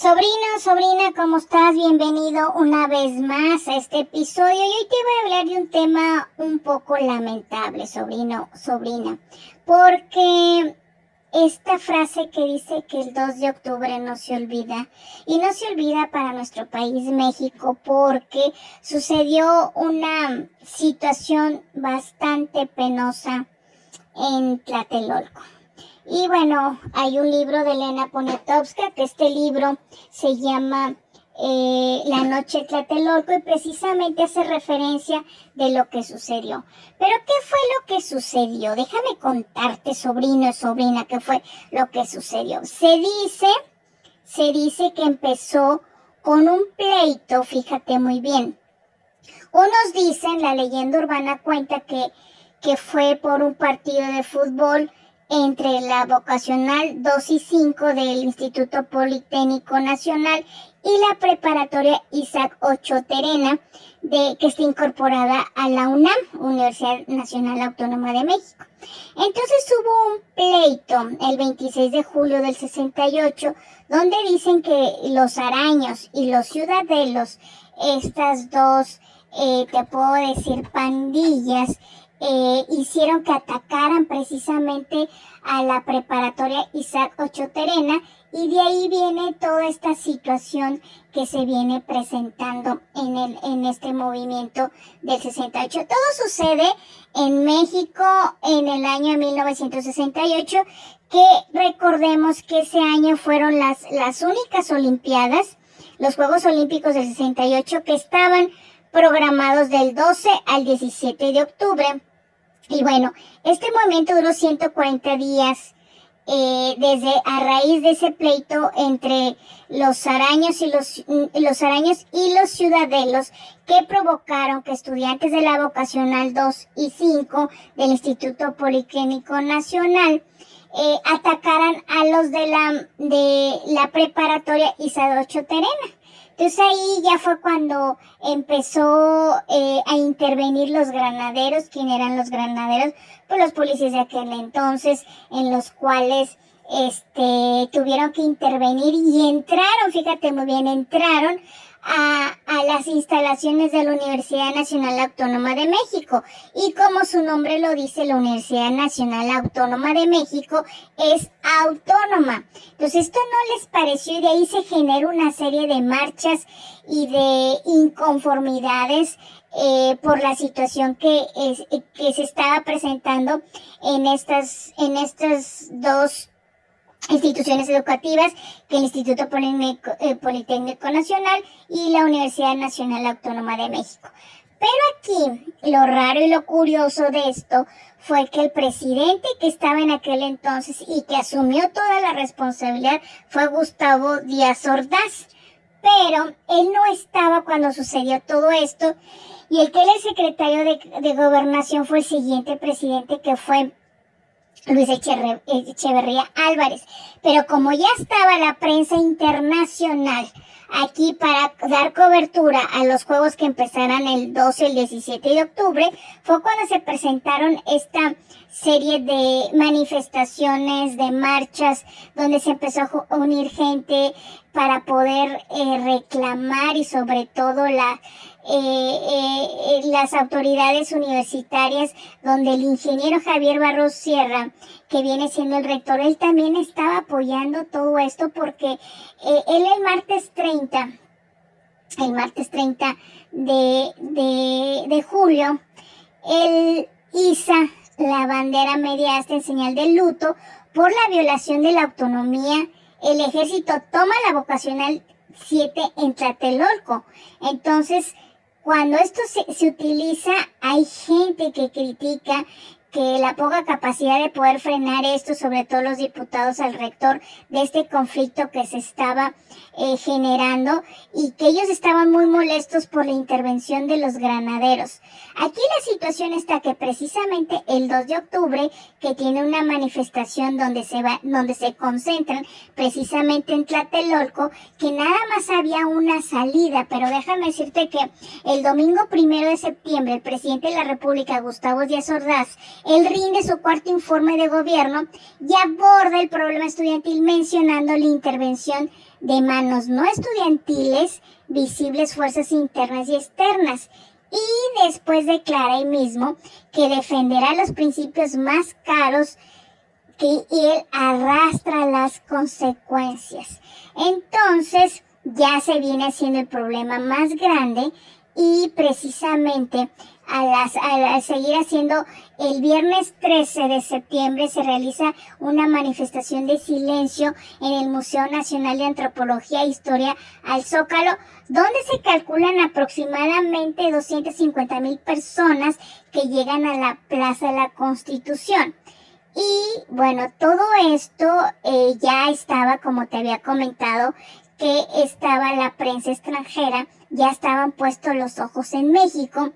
Sobrino, sobrina, ¿cómo estás? Bienvenido una vez más a este episodio y hoy te voy a hablar de un tema un poco lamentable, sobrino, sobrina, porque esta frase que dice que el 2 de octubre no se olvida y no se olvida para nuestro país México porque sucedió una situación bastante penosa en Tlatelolco. Y bueno, hay un libro de Elena Poniatowska, que este libro se llama eh, La Noche Tlatelolco y precisamente hace referencia de lo que sucedió. Pero ¿qué fue lo que sucedió? Déjame contarte, sobrino y sobrina, qué fue lo que sucedió. Se dice, se dice que empezó con un pleito, fíjate muy bien. Unos dicen, la leyenda urbana cuenta que, que fue por un partido de fútbol entre la vocacional 2 y 5 del Instituto Politécnico Nacional y la preparatoria Isaac Ocho Terena, de, que está incorporada a la UNAM, Universidad Nacional Autónoma de México. Entonces hubo un pleito el 26 de julio del 68, donde dicen que los araños y los ciudadelos, estas dos, eh, te puedo decir, pandillas, eh, hicieron que atacaran precisamente a la preparatoria Isaac Ocho Terena y de ahí viene toda esta situación que se viene presentando en, el, en este movimiento del 68. Todo sucede en México en el año 1968, que recordemos que ese año fueron las, las únicas Olimpiadas, los Juegos Olímpicos del 68, que estaban programados del 12 al 17 de octubre y bueno, este movimiento duró 140 días eh, desde a raíz de ese pleito entre los araños y los, mm, los araños y los ciudadelos que provocaron que estudiantes de la vocacional 2 y 5 del Instituto Policlínico Nacional eh, atacaran a los de la de la preparatoria Isadocho Terena. Entonces ahí ya fue cuando empezó eh, a intervenir los granaderos. ¿Quién eran los granaderos? Pues los policías de aquel entonces, en los cuales este, tuvieron que intervenir y entraron, fíjate muy bien, entraron a, a, las instalaciones de la Universidad Nacional Autónoma de México. Y como su nombre lo dice, la Universidad Nacional Autónoma de México es autónoma. Entonces esto no les pareció y de ahí se generó una serie de marchas y de inconformidades eh, por la situación que, es, que se estaba presentando en estas, en estas dos instituciones educativas que el Instituto eh, Politécnico, Nacional y la Universidad Nacional Autónoma de México. Pero aquí lo raro y lo curioso de esto fue que el presidente que estaba en aquel entonces y que asumió toda la responsabilidad fue Gustavo Díaz Ordaz. Pero él no estaba cuando sucedió todo esto y el que era el secretario de, de gobernación fue el siguiente presidente que fue Luis Echeverría Álvarez. Pero como ya estaba la prensa internacional aquí para dar cobertura a los juegos que empezarán el 12 y el 17 de octubre, fue cuando se presentaron esta serie de manifestaciones, de marchas, donde se empezó a unir gente para poder eh, reclamar y sobre todo la, eh, eh, las autoridades universitarias, donde el ingeniero Javier Barros Sierra, que viene siendo el rector, él también estaba apoyando todo esto porque él el martes 30, el martes 30 de, de, de julio, él iza la bandera media hasta en señal de luto por la violación de la autonomía. El ejército toma la vocacional 7 en Tlatelolco. Entonces, cuando esto se, se, utiliza, hay gente que critica que la poca capacidad de poder frenar esto, sobre todo los diputados al rector de este conflicto que se estaba eh, generando y que ellos estaban muy molestos por la intervención de los granaderos. Aquí la situación está que precisamente el 2 de octubre, que tiene una manifestación donde se va, donde se concentran precisamente en Tlatelolco, que nada más había una salida, pero déjame decirte que el domingo primero de septiembre el presidente de la República, Gustavo Díaz Ordaz, él rinde su cuarto informe de gobierno y aborda el problema estudiantil mencionando la intervención de manos no estudiantiles, visibles fuerzas internas y externas. Y después declara ahí mismo que defenderá los principios más caros que él arrastra las consecuencias. Entonces, ya se viene haciendo el problema más grande y precisamente al, seguir haciendo el viernes 13 de septiembre se realiza una manifestación de silencio en el Museo Nacional de Antropología e Historia al Zócalo, donde se calculan aproximadamente 250 mil personas que llegan a la Plaza de la Constitución. Y bueno, todo esto eh, ya estaba, como te había comentado, que estaba la prensa extranjera, ya estaban puestos los ojos en México.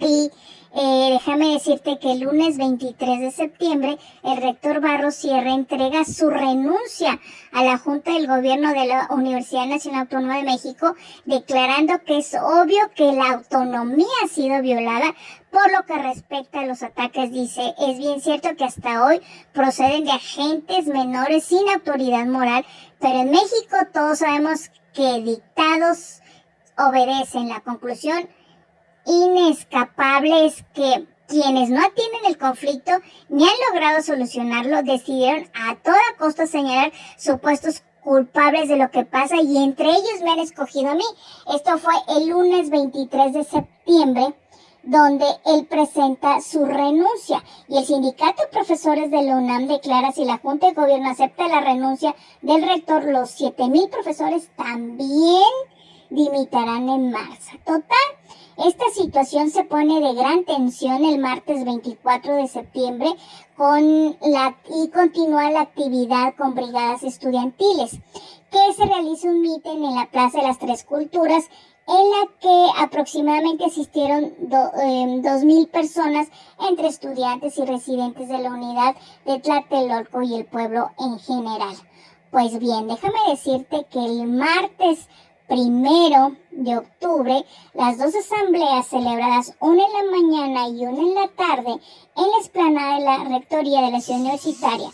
Y eh, déjame decirte que el lunes 23 de septiembre el rector Barros Sierra entrega su renuncia a la Junta del Gobierno de la Universidad Nacional Autónoma de México, declarando que es obvio que la autonomía ha sido violada por lo que respecta a los ataques, dice, es bien cierto que hasta hoy proceden de agentes menores sin autoridad moral, pero en México todos sabemos que dictados obedecen. La conclusión inescapable es que quienes no atienden el conflicto ni han logrado solucionarlo decidieron a toda costa señalar supuestos culpables de lo que pasa y entre ellos me han escogido a mí. Esto fue el lunes 23 de septiembre donde él presenta su renuncia y el sindicato de profesores de la UNAM declara si la Junta de Gobierno acepta la renuncia del rector, los 7.000 profesores también dimitarán en marzo. Total, esta situación se pone de gran tensión el martes 24 de septiembre con la, y continúa la actividad con brigadas estudiantiles, que se realiza un mitin en la Plaza de las Tres Culturas en la que aproximadamente asistieron em, dos mil personas entre estudiantes y residentes de la unidad de Tlatelolco y el pueblo en general. Pues bien, déjame decirte que el martes primero de octubre, las dos asambleas celebradas, una en la mañana y una en la tarde, en la explanada de la Rectoría de la Ciudad Universitaria,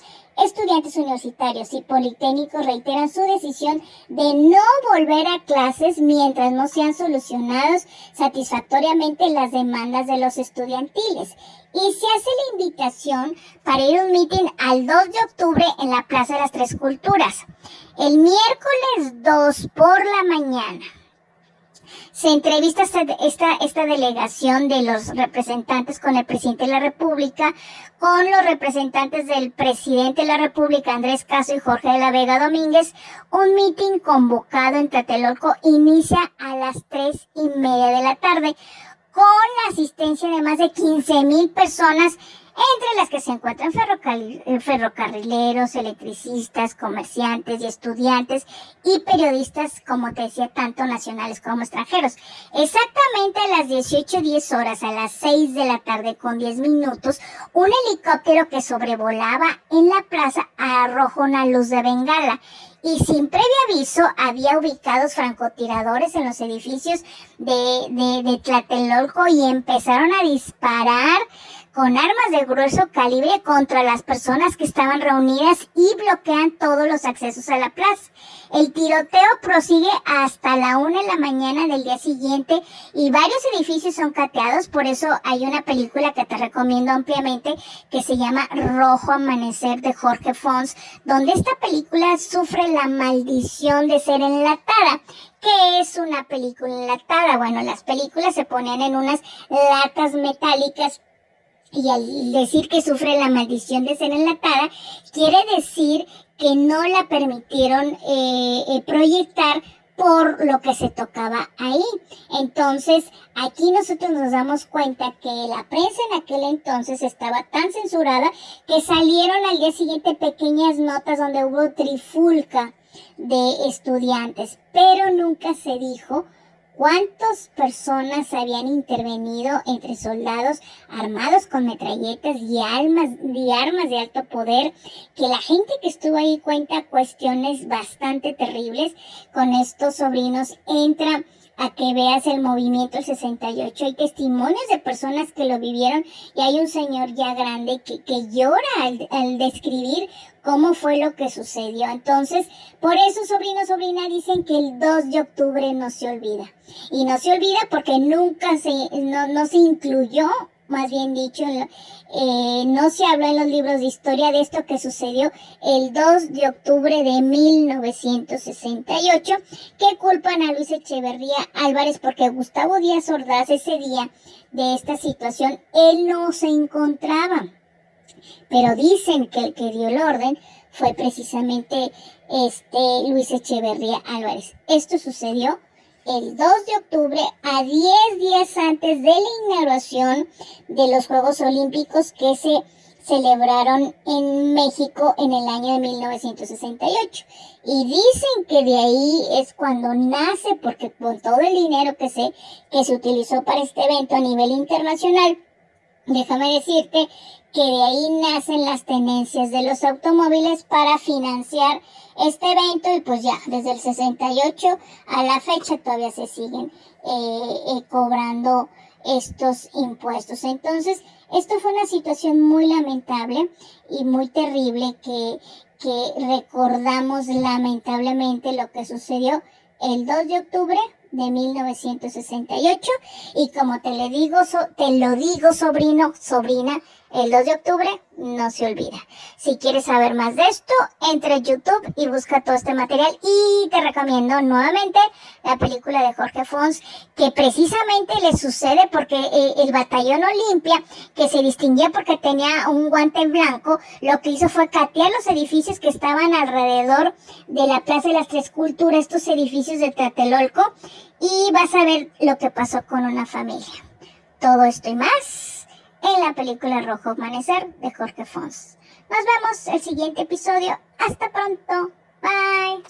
estudiantes universitarios y politécnicos reiteran su decisión de no volver a clases mientras no sean solucionados satisfactoriamente las demandas de los estudiantiles. Y se hace la invitación para ir a un meeting al 2 de octubre en la Plaza de las Tres Culturas. El miércoles 2 por la mañana se entrevista esta, esta, delegación de los representantes con el presidente de la República, con los representantes del presidente de la República, Andrés Caso y Jorge de la Vega Domínguez. Un mitin convocado en Tlatelolco inicia a las tres y media de la tarde con la asistencia de más de 15 mil personas entre las que se encuentran eh, ferrocarrileros, electricistas, comerciantes y estudiantes y periodistas, como te decía, tanto nacionales como extranjeros. Exactamente a las 18.10 horas, a las 6 de la tarde con 10 minutos, un helicóptero que sobrevolaba en la plaza arrojó una luz de bengala y sin previo aviso había ubicados francotiradores en los edificios de, de, de Tlatelolco y empezaron a disparar con armas de grueso calibre contra las personas que estaban reunidas y bloquean todos los accesos a la plaza. El tiroteo prosigue hasta la una de la mañana del día siguiente y varios edificios son cateados, por eso hay una película que te recomiendo ampliamente que se llama Rojo Amanecer de Jorge Fons, donde esta película sufre la maldición de ser enlatada. ¿Qué es una película enlatada? Bueno, las películas se ponían en unas latas metálicas y al decir que sufre la maldición de ser enlatada, quiere decir que no la permitieron eh, eh, proyectar por lo que se tocaba ahí. Entonces, aquí nosotros nos damos cuenta que la prensa en aquel entonces estaba tan censurada que salieron al día siguiente pequeñas notas donde hubo trifulca de estudiantes, pero nunca se dijo cuántas personas habían intervenido entre soldados armados con metralletas y armas, y armas de alto poder, que la gente que estuvo ahí cuenta cuestiones bastante terribles. Con estos sobrinos entra a que veas el movimiento del 68. Hay testimonios de personas que lo vivieron y hay un señor ya grande que, que llora al, al describir cómo fue lo que sucedió. Entonces, por eso, sobrino, sobrina, dicen que el 2 de octubre no se olvida. Y no se olvida porque nunca se, no, no se incluyó más bien dicho, eh, no se habla en los libros de historia de esto que sucedió el 2 de octubre de 1968, que culpan a Luis Echeverría Álvarez porque Gustavo Díaz Ordaz ese día de esta situación, él no se encontraba. Pero dicen que el que dio el orden fue precisamente este Luis Echeverría Álvarez. Esto sucedió el 2 de octubre a 10 días antes de la inauguración de los Juegos Olímpicos que se celebraron en México en el año de 1968. Y dicen que de ahí es cuando nace, porque con todo el dinero que se, que se utilizó para este evento a nivel internacional, déjame decirte que de ahí nacen las tenencias de los automóviles para financiar este evento y pues ya desde el 68 a la fecha todavía se siguen eh, eh, cobrando estos impuestos. Entonces, esto fue una situación muy lamentable y muy terrible que, que recordamos lamentablemente lo que sucedió el 2 de octubre de 1968 y como te le digo, te lo digo sobrino, sobrina, el 2 de octubre no se olvida. Si quieres saber más de esto, entra a YouTube y busca todo este material y te recomiendo nuevamente la película de Jorge Fons que precisamente le sucede porque eh, el batallón Olimpia que se distinguía porque tenía un guante blanco, lo que hizo fue catear los edificios que estaban alrededor de la Plaza de las Tres Culturas, estos edificios de Tlatelolco y vas a ver lo que pasó con una familia. Todo esto y más en la película Rojo Amanecer de Jorge Fons. Nos vemos el siguiente episodio. Hasta pronto. Bye.